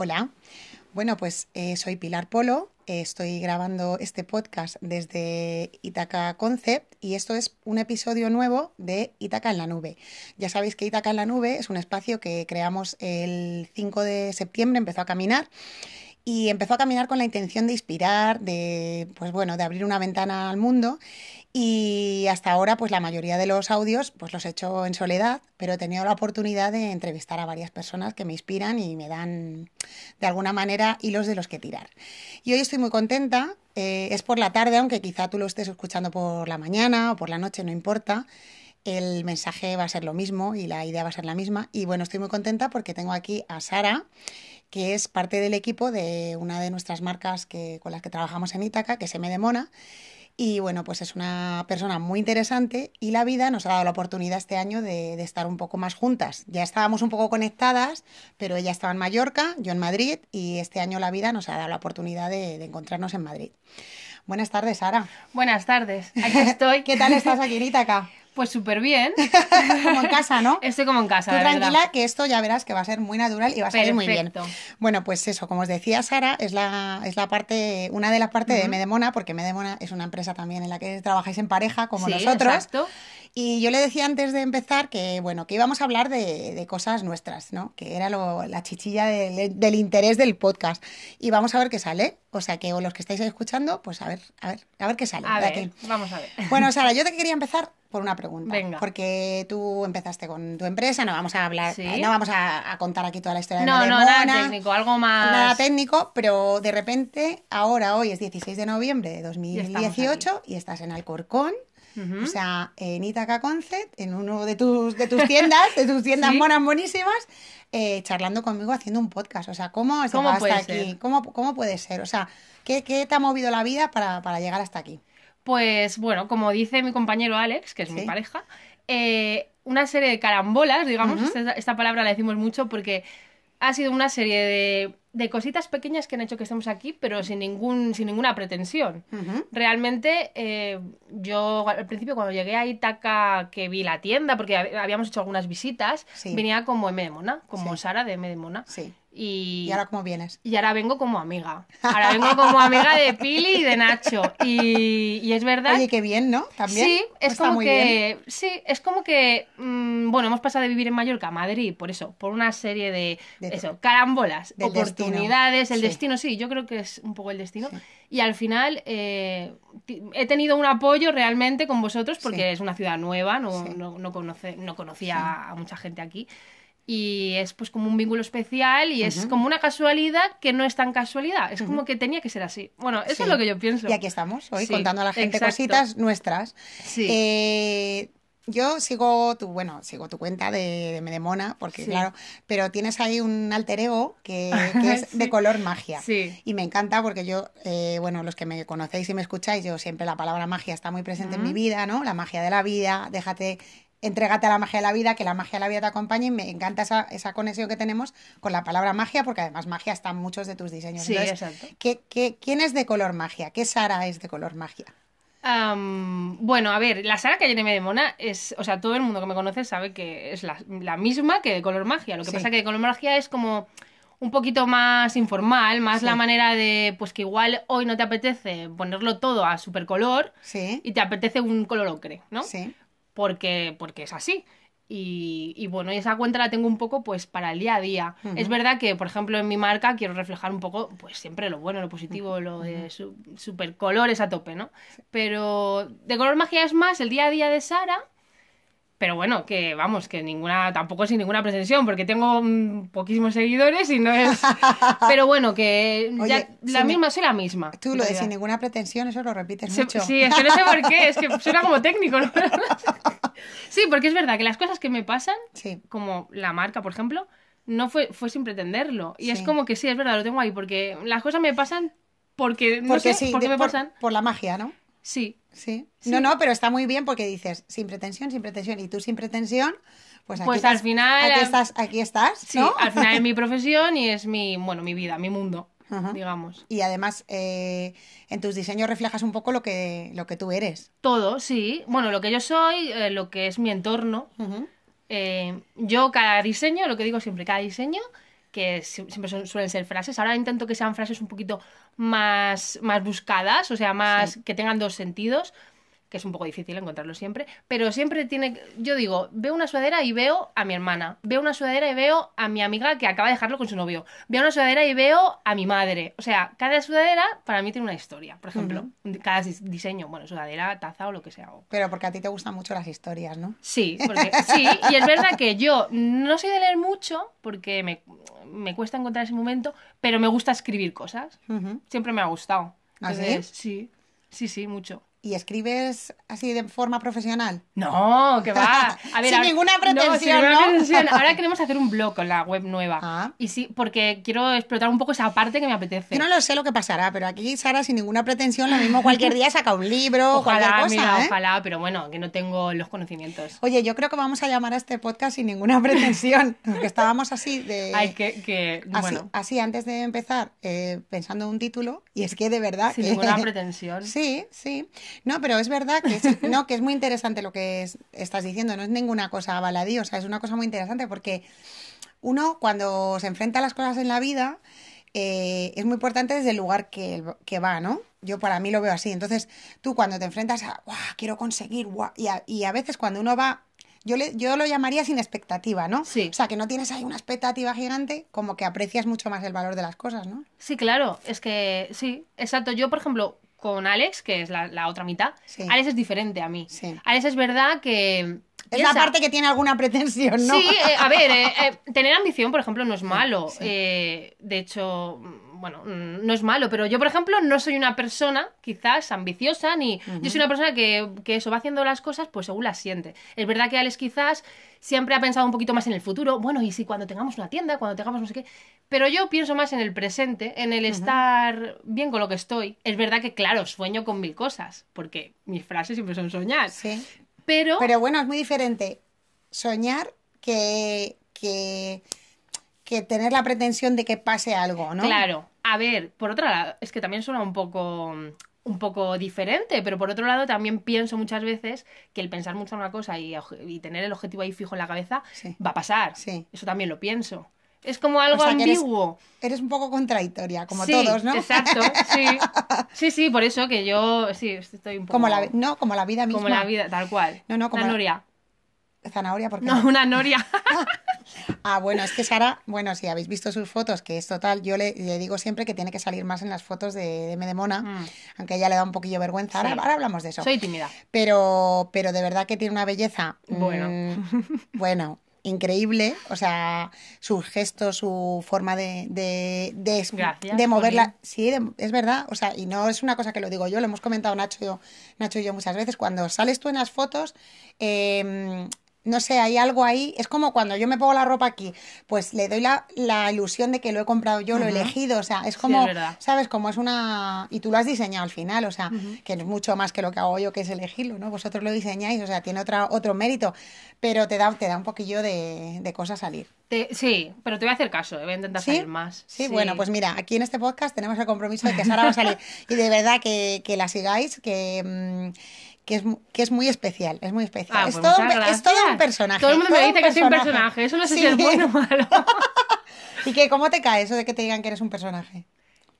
Hola. Bueno, pues eh, soy Pilar Polo, eh, estoy grabando este podcast desde Itaca Concept y esto es un episodio nuevo de Itaca en la Nube. Ya sabéis que Itaca en la Nube es un espacio que creamos el 5 de septiembre, empezó a caminar y empezó a caminar con la intención de inspirar, de pues bueno, de abrir una ventana al mundo y hasta ahora, pues la mayoría de los audios, pues los he hecho en soledad, pero he tenido la oportunidad de entrevistar a varias personas que me inspiran y me dan, de alguna manera, hilos de los que tirar. Y hoy estoy muy contenta. Eh, es por la tarde, aunque quizá tú lo estés escuchando por la mañana o por la noche, no importa. El mensaje va a ser lo mismo y la idea va a ser la misma. Y bueno, estoy muy contenta porque tengo aquí a Sara, que es parte del equipo de una de nuestras marcas que, con las que trabajamos en Ítaca, que es M de Mona y bueno, pues es una persona muy interesante y la vida nos ha dado la oportunidad este año de, estar un poco más juntas. Ya estábamos un poco conectadas, pero ella estaba en Mallorca, yo en Madrid y este año la vida nos ha dado la oportunidad de, encontrarnos en Madrid. Buenas tardes, Sara. Buenas tardes, aquí estoy. ¿Qué tal estás aquí en Ítaca? Pues súper bien. como en casa, ¿no? Estoy como en casa. Tú tranquila, que esto ya verás que va a ser muy natural y va a salir muy bien. Bueno, pues eso, como os decía Sara, es la, es la parte, una de las partes de Medemona, porque Medemona es una empresa también en la que trabajáis en pareja, como nosotros. Exacto. Y yo le decía antes de empezar que, bueno, que íbamos a hablar de, cosas nuestras, ¿no? Que era la chichilla del, interés del podcast. Y vamos a ver qué sale. O sea, que los que estáis escuchando, pues a ver, a ver, a ver qué sale. A ver, vamos a ver. Bueno, Sara, yo te quería empezar por una pregunta. Venga. Porque tú empezaste con tu empresa, no vamos a hablar, no vamos a, contar aquí toda la historia de No, no, nada técnico, algo más. Nada técnico, pero de repente, ahora, hoy es 16 de noviembre de 2018 y estás en Alcorcón. O sea, en Itaca Concept, en uno de tus, de tus tiendas, de tus tiendas monas buenísimas, eh, charlando conmigo haciendo un podcast. O sea, ¿cómo has ¿Cómo hasta aquí? ¿Cómo, ¿Cómo, puede ser? O sea, ¿qué, ¿qué, te ha movido la vida para, para, llegar hasta aquí? Pues bueno, como dice mi compañero Alex, que es mi pareja, eh, una serie de carambolas, digamos, esta palabra la decimos mucho porque ha sido una serie de de cositas pequeñas que han hecho que estemos aquí, pero sin, ningún, sin ninguna pretensión. Realmente, eh, yo al principio cuando llegué a Itaca, que vi la tienda, porque habíamos hecho algunas visitas, venía como M de Mona, como Sara de M de Mona. Sí. Y, ahora cómo vienes? Y ahora vengo como amiga. Ahora vengo como amiga de Pili y de Nacho. Y, es verdad. Oye, qué bien, ¿no? También. Sí, es como que. Sí, es como que. Mm, bueno, hemos pasado de vivir en Mallorca a Madrid, por eso, por una serie de. eso, carambolas, oportunidades, el destino, sí, yo creo que es un poco el destino. Y al final eh, he tenido un apoyo realmente con vosotros porque es una ciudad nueva, no, no, conoce, no conocía a mucha gente aquí y es pues como un vínculo especial y es como una casualidad que no es tan casualidad, es como que tenía que ser así. Bueno, eso es lo que yo pienso. Y aquí estamos hoy contando a la gente cositas nuestras. Sí. Eh, yo sigo tu, bueno, sigo tu cuenta de, de Medemona, porque claro, pero tienes ahí un alter ego que, es de color magia. Sí. Y me encanta porque yo, eh, bueno, los que me conocéis y me escucháis, yo siempre la palabra magia está muy presente en mi vida, ¿no? La magia de la vida, déjate entrégate a la magia de la vida, que la magia de la vida te acompañe y me encanta esa, esa conexión que tenemos con la palabra magia, porque además magia está en muchos de tus diseños. Sí, exacto. quién es de color magia? ¿Qué Sara es de color magia? bueno, a ver, la Sara que hay en de Mona es, o sea, todo el mundo que me conoce sabe que es la, misma que de color magia. Lo que pasa que de color magia es como un poquito más informal, más la manera de, pues que igual hoy no te apetece ponerlo todo a super color sí. y te apetece un color ocre, ¿no? Sí porque, porque es así. Y, y, bueno, esa cuenta la tengo un poco pues para el día a día. Es verdad que, por ejemplo, en mi marca quiero reflejar un poco, pues siempre lo bueno, lo positivo, lo de super colores a tope, ¿no? Pero de color magia es más el día a día de Sara pero bueno, que vamos, que ninguna, tampoco sin ninguna pretensión, porque tengo mm, poquísimos seguidores y no es. Pero bueno, que la misma, soy la misma. Tú lo de sin ninguna pretensión, eso lo repites mucho. Sí, es que no sé por qué, es que suena como técnico, ¿no? sí, porque es verdad que las cosas que me pasan, como la marca, por ejemplo, no fue, fue sin pretenderlo. Y es como que sí, es verdad, lo tengo ahí, porque las cosas me pasan porque, no sé, sí, por qué me pasan. Por la magia, ¿no? Sí. Sí. No, no, pero está muy bien porque dices sin pretensión, sin pretensión. Y tú sin pretensión, pues aquí, pues al final, aquí estás, aquí estás. Sí, al final es mi profesión y es mi, bueno, mi vida, mi mundo. Digamos. Y además, eh, en tus diseños reflejas un poco lo que, lo que tú eres. Todo, sí. Bueno, lo que yo soy, eh, lo que es mi entorno. Eh, yo cada diseño, lo que digo siempre, cada diseño que si- siempre son- suelen ser frases. Ahora intento que sean frases un poquito más, más buscadas, o sea, más que tengan dos sentidos, que es un poco difícil encontrarlo siempre, pero siempre tiene, yo digo, veo una sudadera y veo a mi hermana, veo una sudadera y veo a mi amiga que acaba de dejarlo con su novio, veo una sudadera y veo a mi madre, o sea, cada sudadera para mí tiene una historia, por ejemplo, cada dis- diseño, bueno, sudadera, taza o lo que sea. Pero porque a ti te gustan mucho las historias, ¿no? Sí, porque, sí, y es verdad que yo no soy de leer mucho porque me, me cuesta encontrar ese momento, pero me gusta escribir cosas. Siempre me ha gustado. ¿Ah? Entonces, sí? Sí, sí, mucho. ¿Y escribes así de forma profesional? No, que va. A ver, Sin ahora- ninguna no, pretensión, sin ninguna ¿no? pretensión. Ahora queremos hacer un blog con la web nueva. Ah. Y sí, porque quiero explotar un poco esa parte que me apetece. Yo no lo sé lo que pasará, pero aquí Sara sin ninguna pretensión, lo mismo cualquier día saca un libro, ojalá, cualquier cosa, mira, ¿eh? ojalá, pero bueno, que no tengo los conocimientos. Oye, yo creo que vamos a llamar a este podcast sin ninguna pretensión, porque estábamos así de... Hay que, que Así, bueno, así antes de empezar, eh, pensando en un título, y es que de verdad sin que... ninguna pretensión. Sí, sí. No, pero es verdad que, es- no, que es muy interesante lo que es- estás diciendo, no es ninguna cosa baladí, o sea, es una cosa muy interesante porque uno cuando se enfrenta a las cosas en la vida eh, es muy importante desde el lugar que, que va, ¿no? Yo para mí lo veo así. Entonces, tú cuando te enfrentas a, "Guau, quiero conseguir, guau", y, a, y a veces cuando uno va... Yo, le, yo lo llamaría sin expectativa, ¿no? Sí. O sea, que no tienes ahí una expectativa gigante, como que aprecias mucho más el valor de las cosas, ¿no? Sí, claro, es que sí, exacto. Yo, por ejemplo, con Alex, que es la, la otra mitad, Sí. Alex es diferente a mí. Sí. Alex es verdad que... Es la parte que tiene alguna pretensión, ¿no? Sí, eh, a ver, eh, eh, tener ambición, por ejemplo, no es malo. sí. Eh, de hecho, mm, bueno, mm, no es malo, pero yo, por ejemplo, no soy una persona quizás ambiciosa, ni yo soy una persona que, que eso va haciendo las cosas pues según las siente. Es verdad que Alex quizás siempre ha pensado un poquito más en el futuro, bueno, y si cuando tengamos una tienda, cuando tengamos no sé qué, pero yo pienso más en el presente, en el estar bien con lo que estoy. Es verdad que, claro, sueño con mil cosas, porque mis frases siempre son soñar, Sí. pero... Pero bueno, es muy diferente soñar que, que, que tener la pretensión de que pase algo, ¿no? Claro, a ver, por otro lado, es que también suena un poco un poco diferente, pero por otro lado también pienso muchas veces que el pensar mucho en una cosa y, tener el objetivo ahí fijo en la cabeza Sí. va a pasar. Sí. Eso también lo pienso. Es como algo O sea, que eres- ambiguo. Eres un poco contradictoria, como Sí, todos, ¿no? Exacto, sí. Sí, sí, por eso que yo sí estoy un poco Como la, no, como la vida misma. como la vida, tal cual. No, no, como la- noria. Zanahoria, porque No, una noria. Ah, bueno, es que Sara, bueno, si habéis visto sus fotos, que es total, yo le, le digo siempre que tiene que salir más en las fotos de, de Medemona, Mm. aunque ella le da un poquillo vergüenza. Ahora, Sí. ahora hablamos de eso. Soy tímida. Pero, pero de verdad que tiene una belleza. Bueno. mm, bueno, increíble. O sea, sus gestos, su forma de, de, de, Gracias, de moverla. Sí, de- es verdad. O sea, y no es una cosa que lo digo yo, lo hemos comentado Nacho y yo, Nacho y yo muchas veces. Cuando sales tú en las fotos, eh, no sé, hay algo ahí. Es como cuando yo me pongo la ropa aquí, pues le doy la, la ilusión de que lo he comprado yo, lo he elegido. O sea, es Sí, como, es verdad. ¿sabes? Como es una. Y tú lo has diseñado al final, o sea, que no es mucho más que lo que hago yo, que es elegirlo, ¿no? Vosotros lo diseñáis, o sea, tiene otra, otro mérito, pero te da, te da un poquillo de, de cosa salir. Te- sí, pero te voy a hacer caso, eh, voy a intentar ¿Sí? salir más. Sí, bueno, pues mira, aquí en este podcast tenemos el compromiso de que Sara va a salir. Y de verdad que, que la sigáis, que, mm, que, es, que es muy especial, es muy especial. Ah, es, pues todo un, es todo un personaje. Todo el mundo me dice que soy un personaje. Eso no sé Sí. si es bueno o malo. ¿Y que cómo te cae eso de que te digan que eres un personaje?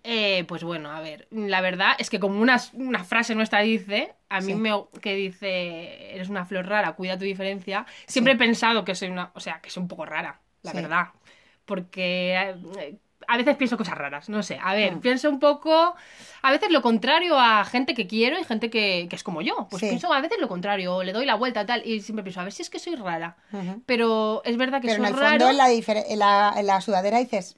Eh, pues bueno, a ver, la verdad es que como una, una frase nuestra dice, a mí Sí. me que dice, eres una flor rara, cuida tu diferencia, siempre he pensado que soy una, o sea, que soy un poco rara, la verdad, porque eh, a veces pienso cosas raras, no sé, a ver, Mm. pienso un poco, a veces lo contrario a gente que quiero y gente que, que es como yo, pues Sí. pienso a veces lo contrario, le doy la vuelta tal, y siempre pienso, a ver si es que soy rara, pero es verdad que Pero en soy el raro, fondo, en la, en la, en la sudadera dices,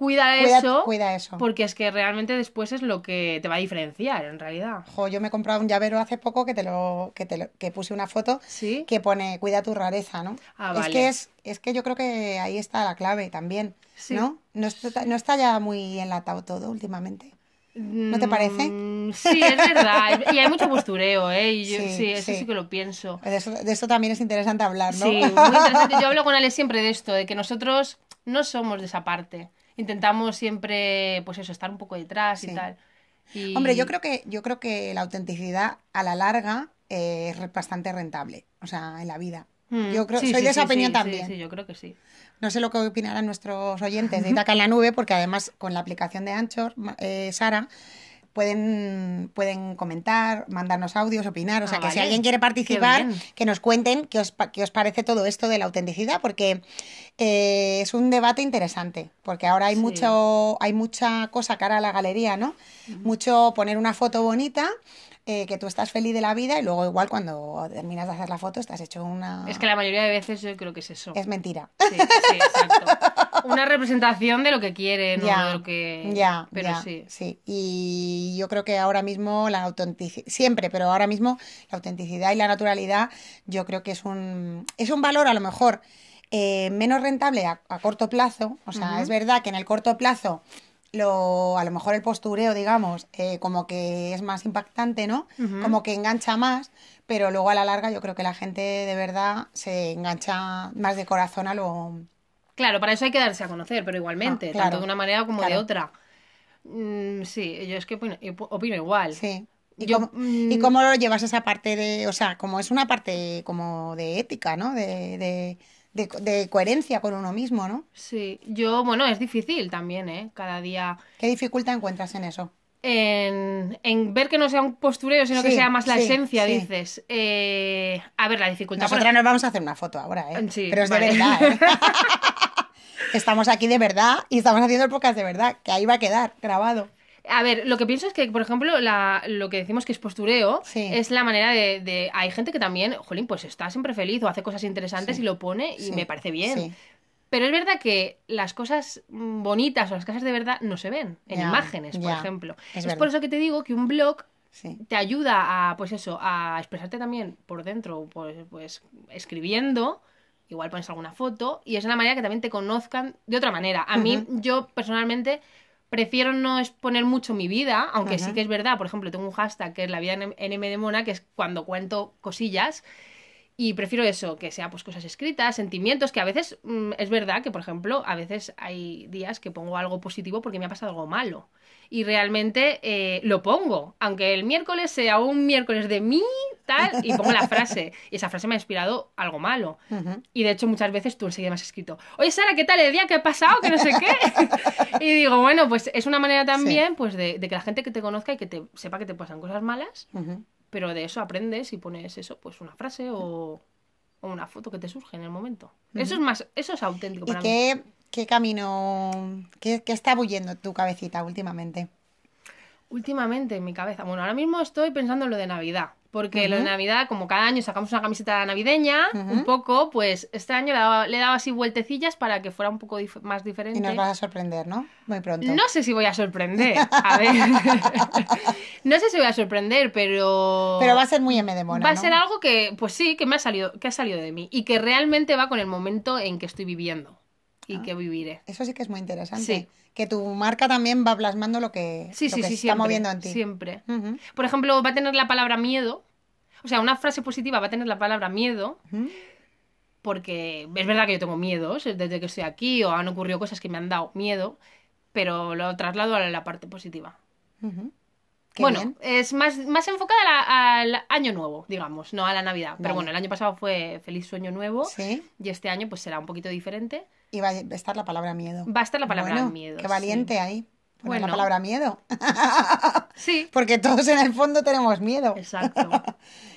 cuida cuida, eso, cuida eso. porque es que realmente después es lo que te va a diferenciar, en realidad. Jo, yo me he comprado un llavero hace poco que te lo, que te lo- que puse una foto ¿Sí? que pone cuida tu rareza, ¿no? Ah, es vale. que es, es que yo creo que ahí está la clave también, Sí. ¿no? No está, no está ya muy enlatado todo últimamente. ¿No te parece? Mm, Sí, es verdad. Y hay mucho postureo, ¿eh? Y yo- Sí, sí, eso sí. sí. que lo pienso. De eso, de eso también es interesante hablar, ¿no? Sí, muy interesante. Yo hablo con Ale siempre de esto, de que nosotros no somos de esa parte. Intentamos siempre, pues eso, estar un poco detrás Sí. y tal. Y- Hombre, yo creo que, yo creo que la autenticidad a la larga eh, es bastante rentable, o sea, en la vida. Mm, Yo creo, sí, soy sí, de esa opinión también. Sí, sí, yo creo que sí. No sé lo que opinarán nuestros oyentes de Itaca en la nube, porque además con la aplicación de Anchor, eh, Sara, pueden, pueden comentar, mandarnos audios, opinar. O sea, Ah, que si alguien quiere participar, que nos cuenten qué os, qué os parece todo esto de la autenticidad, porque eh, es un debate interesante. Porque ahora hay, Sí. mucho, hay mucha cosa cara a la galería, ¿no? Mucho poner una foto bonita. eh, que tú estás feliz de la vida y luego igual cuando terminas de hacer la foto estás hecho una... Es que la mayoría de veces yo creo que es eso. Es mentira. Sí, sí, exacto. Una representación de lo que quieren o Ya, de lo que... ya, Pero ya, sí. Y yo creo que ahora mismo la autenticidad, siempre, pero ahora mismo la autenticidad y la naturalidad, yo creo que es un, es un valor a lo mejor eh, menos rentable a, a corto plazo. O sea, es verdad que en el corto plazo lo, a lo mejor el postureo, digamos, eh, como que es más impactante, ¿no? Como que engancha más, pero luego a la larga yo creo que la gente de verdad se engancha más de corazón a lo... Claro, para eso hay que darse a conocer, pero igualmente, Ah, claro, tanto de una manera como de otra. Mm, sí, yo es que opino, opino igual. Sí. ¿Y, Yo, cómo, ¿Y mm, cómo lo llevas esa parte de, o sea, como es una parte como de ética, ¿no? De, de, de, de coherencia con uno mismo, ¿no? Sí, yo, bueno, es difícil también, ¿eh? Cada día ¿Qué dificultad encuentras en eso? en, en ver que no sea un postureo, sino que sea más la sí, esencia, sí. dices. Eh, a ver, la dificultad... Nosotras nos vamos a hacer una foto ahora, ¿eh? Sí, Pero es vale. de verdad, ¿eh? Estamos aquí de verdad y estamos haciendo el podcast de verdad, que ahí va a quedar grabado. A ver, lo que pienso es que, por ejemplo, la, lo que decimos que es postureo Sí. es la manera de, de- Hay gente que también, jolín, pues está siempre feliz o hace cosas interesantes Sí. y lo pone y Sí, me parece bien. Pero es verdad que las cosas bonitas o las cosas de verdad no se ven en imágenes, por ejemplo. es por eso que te digo que un blog Sí. te ayuda a, pues eso, a expresarte también por dentro, pues, pues escribiendo, igual pones alguna foto, y es una manera que también te conozcan de otra manera. A mí, yo personalmente prefiero no exponer mucho mi vida, aunque sí que es verdad, por ejemplo, tengo un hashtag que es la vida en NM de Mona, que es cuando cuento cosillas, y prefiero eso, que sea pues cosas escritas, sentimientos, que a veces mm, es verdad que, por ejemplo, a veces hay días que pongo algo positivo porque me ha pasado algo malo. Y realmente eh, lo pongo, aunque el miércoles sea un miércoles de mí, tal, y pongo la frase. Y esa frase me ha inspirado algo malo. Y de hecho muchas veces tú enseguida me has escrito, oye Sara, ¿qué tal el día? ¿Qué ha pasado? Que no sé qué. y digo, bueno, pues es una manera también pues de, de que la gente que te conozca y que te sepa que te pasan cosas malas, Ujú. Pero de eso aprendes y pones eso, pues una frase o, o una foto que te surge en el momento. Eso es más, eso es auténtico ¿Y para mí. qué, qué camino, qué, qué está bullendo tu cabecita últimamente? Últimamente en mi cabeza, bueno, ahora mismo estoy pensando en lo de Navidad, porque lo de Navidad, como cada año sacamos una camiseta navideña, un poco, pues este año le he dado, le he dado así vueltecillas para que fuera un poco dif- más diferente. Y nos vas a sorprender, ¿no? Muy pronto. No sé si voy a sorprender. A ver. no sé si voy a sorprender, pero. Pero va a ser muy M de mona, Va a ¿no? ser algo que, pues sí, que me ha salido, que ha salido de mí. Y que realmente va con el momento en que estoy viviendo. Y Ah. que viviré. Eso sí que es muy interesante. Sí. Que tu marca también va plasmando lo que, Sí, lo sí, que siempre. está moviendo en ti. Siempre. Por ejemplo, va a tener la palabra miedo. O sea, una frase positiva va a tener la palabra miedo. Porque es verdad que yo tengo miedos desde que estoy aquí o han ocurrido cosas que me han dado miedo. Pero lo traslado a la parte positiva. Qué bueno, bien. es más, más enfocada a la- al año nuevo, digamos, no a la Navidad. Vale. Pero bueno, el año pasado fue Feliz Sueño Nuevo Sí. y este año pues será un poquito diferente. Y va a estar la palabra miedo. Va a estar la palabra Bueno, miedo. Qué sí. valiente ahí. Poner la Bueno. palabra miedo. Sí, Porque todos en el fondo tenemos miedo. exacto.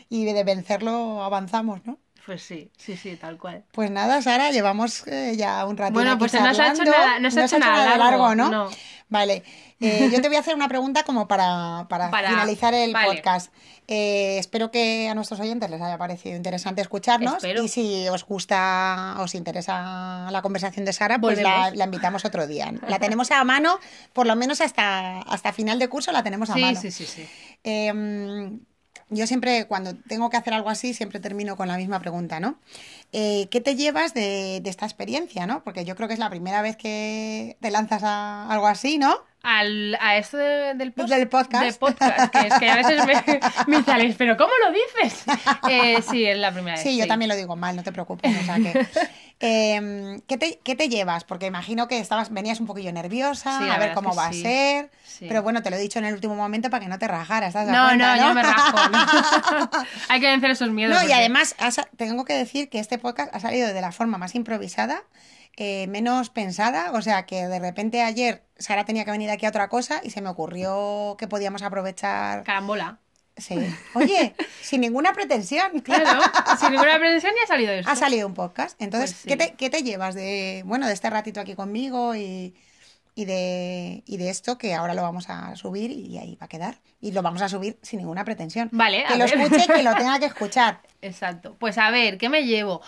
Y de vencerlo avanzamos, ¿no? Pues sí, sí, sí, tal cual. Pues nada, Sara, llevamos eh, ya un ratito Bueno, pues no se ha hecho nada- no se ha hecho nada largo, ¿no? no. Vale, eh, yo te voy a hacer una pregunta como para, para Para- finalizar el vale. podcast. Eh, espero que a nuestros oyentes les haya parecido interesante escucharnos Espero. y si os gusta, os interesa la conversación de Sara, pues la, invitamos otro día. La tenemos a mano, por lo menos hasta, hasta final de curso la tenemos a Sí, mano. sí, sí, sí. Yo siempre, cuando tengo que hacer algo así, siempre termino con la misma pregunta, ¿no? Eh, ¿Qué te llevas de, de esta experiencia, no? Porque yo creo que es la primera vez que te lanzas a algo así, ¿no? Al, a esto de- del, post- Del podcast. de podcast, que es que a veces me, me sales, pero ¿cómo lo dices? Eh, sí, es la primera vez. Sí, yo también lo digo mal, no te preocupes. O sea que, Em, ¿qué, te, qué te llevas? Porque imagino que estabas, venías un poquillo nerviosa, Sí, a ver cómo va a sí. ser. Sí. Pero bueno, te lo he dicho en el último momento para que no te rajaras. ¿te has dado No, cuenta, no, yo me rajo. ¿no? Hay que vencer esos miedos. No, y porque- además ha sa- tengo que decir que este podcast ha salido de la forma más improvisada, eh, menos pensada. O sea que de repente ayer Sara tenía que venir aquí a otra cosa y se me ocurrió que podíamos aprovechar. Carambola. Sí. Oye, sin ninguna pretensión. Claro, sin ninguna pretensión ya ha salido eso. Ha salido un podcast. Entonces, Pues sí. ¿qué, te, qué te llevas de, bueno, de este ratito aquí conmigo y, y de, y de esto que ahora lo vamos a subir y ahí va a quedar? Y lo vamos a subir sin ninguna pretensión. Vale, a Que lo ver. escuche, que lo tenga que escuchar. Exacto. Pues a ver, ¿qué me llevo?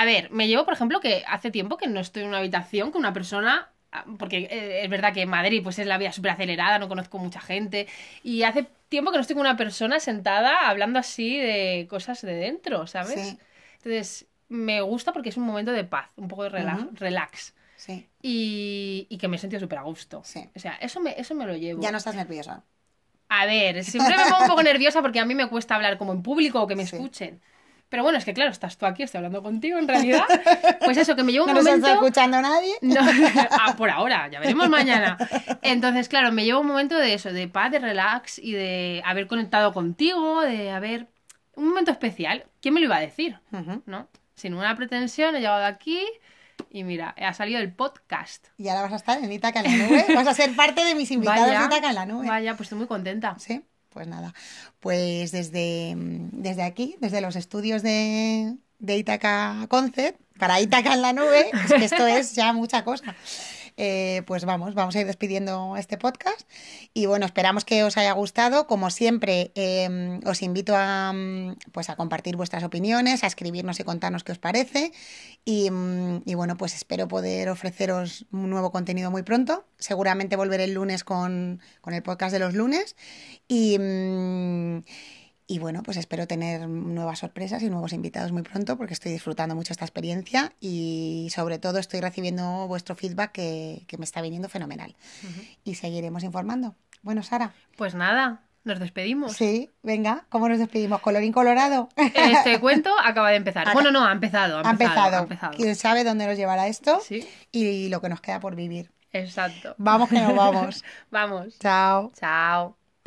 A ver, me llevo, por ejemplo, que hace tiempo que no estoy en una habitación con una persona. ah, Porque eh, es verdad que en Madrid pues es la vida súper acelerada, no conozco mucha gente. Y hace tiempo que no estoy con una persona sentada hablando así de cosas de dentro, ¿sabes? Sí. Entonces, me gusta porque es un momento de paz, un poco de rela- Ujú. relax. Sí. Y, y que me he sentido súper a gusto. Sí. O sea, eso me, eso me lo llevo. Ya no estás nerviosa. A ver, siempre me pongo un poco nerviosa porque a mí me cuesta hablar como en público o que me Sí. escuchen. Pero bueno, es que claro, estás tú aquí, estoy hablando contigo en realidad. Pues eso, que me llevo un No momento... está escuchando nadie. No, ah, por ahora, ya veremos mañana. Entonces, claro, me llevo un momento de eso, de paz, de relax y de haber conectado contigo, de haber... Un momento especial. ¿Quién me lo iba a decir? ¿No? Sin ninguna pretensión, he llegado aquí y mira, ha salido el podcast. Y ahora vas a estar en Itaca en la nube. Vas a ser parte de mis invitados de Itaca en la nube. vaya, pues estoy muy contenta. Sí, pues nada. Pues desde, desde aquí, desde los estudios de, de Itaca Concept, para Itaca en la nube, es que esto es ya mucha cosa. Eh, pues vamos, vamos a ir despidiendo este podcast. Y bueno, esperamos que os haya gustado. Como siempre, eh, os invito a, mm, pues a compartir vuestras opiniones, a escribirnos y contarnos qué os parece. Y, mm, y bueno, pues espero poder ofreceros un nuevo contenido muy pronto. Seguramente volveré el lunes con, con el podcast de los lunes. Y, mm, y bueno, pues espero tener nuevas sorpresas y nuevos invitados muy pronto porque estoy disfrutando mucho esta experiencia y sobre todo estoy recibiendo vuestro feedback que, que me está viniendo fenomenal. Y seguiremos informando. Bueno, Sara. Pues nada, nos despedimos. Sí, venga, ¿cómo nos despedimos? ¿Colorín colorado? Este cuento acaba de empezar. Bueno, no, ha empezado. Ha Ha empezado. empezado. ha empezado. ¿Quién sabe dónde nos llevará esto? Sí, Y lo que nos queda por vivir. exacto. Vamos que nos vamos. Vamos. Chao. Chao.